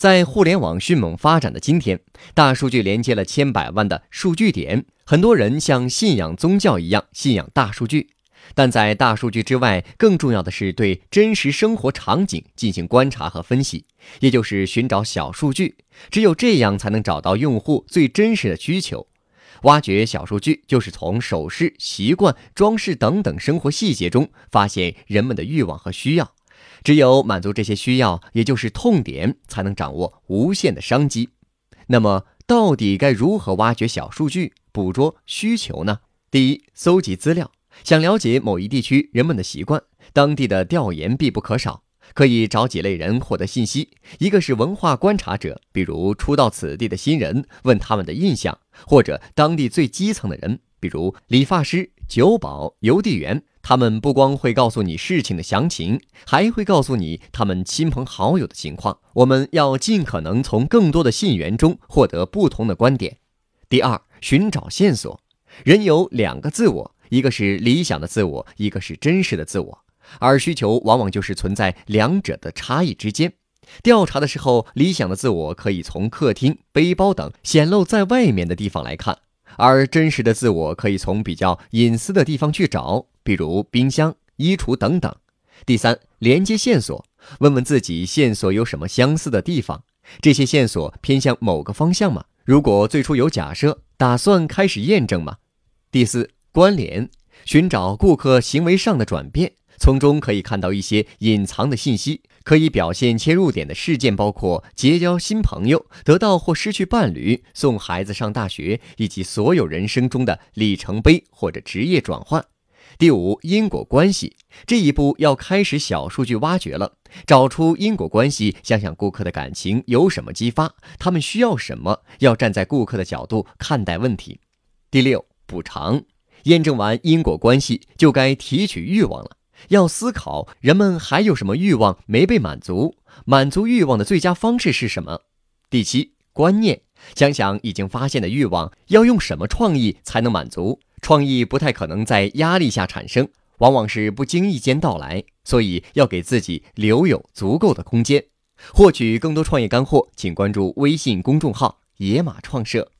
在互联网迅猛发展的今天，大数据连接了千百万的数据点，很多人像信仰宗教一样信仰大数据。但在大数据之外，更重要的是对真实生活场景进行观察和分析，也就是寻找小数据。只有这样，才能找到用户最真实的需求。挖掘小数据，就是从首饰、习惯、装饰等等生活细节中发现人们的欲望和需要。只有满足这些需要，也就是痛点，才能掌握无限的商机。那么，到底该如何挖掘小数据，捕捉需求呢？第一，搜集资料。想了解某一地区人们的习惯，当地的调研必不可少。可以找几类人获得信息：一个是文化观察者，比如初到此地的新人，问他们的印象；或者当地最基层的人，比如理发师、酒保、邮递员。他们不光会告诉你事情的详情，还会告诉你他们亲朋好友的情况。我们要尽可能从更多的信源中获得不同的观点。第二，寻找线索。人有两个自我，一个是理想的自我，一个是真实的自我，而需求往往就是存在两者的差异之间。调查的时候，理想的自我可以从客厅、背包等显露在外面的地方来看，而真实的自我可以从比较隐私的地方去找。比如冰箱、衣橱等等。第三，连接线索，问问自己线索有什么相似的地方，这些线索偏向某个方向吗？如果最初有假设，打算开始验证吗？第四，关联，寻找顾客行为上的转变，从中可以看到一些隐藏的信息，可以表现切入点的事件包括结交新朋友、得到或失去伴侣、送孩子上大学，以及所有人生中的里程碑或者职业转换。第五，因果关系这一步要开始小数据挖掘了，找出因果关系，想想顾客的感情有什么激发，他们需要什么，要站在顾客的角度看待问题。第六，补偿，验证完因果关系，就该提取欲望了，要思考人们还有什么欲望没被满足，满足欲望的最佳方式是什么。第七，观念，想想已经发现的欲望，要用什么创意才能满足。创意不太可能在压力下产生，往往是不经意间到来，所以要给自己留有足够的空间。获取更多创业干货，请关注微信公众号“野马创社”。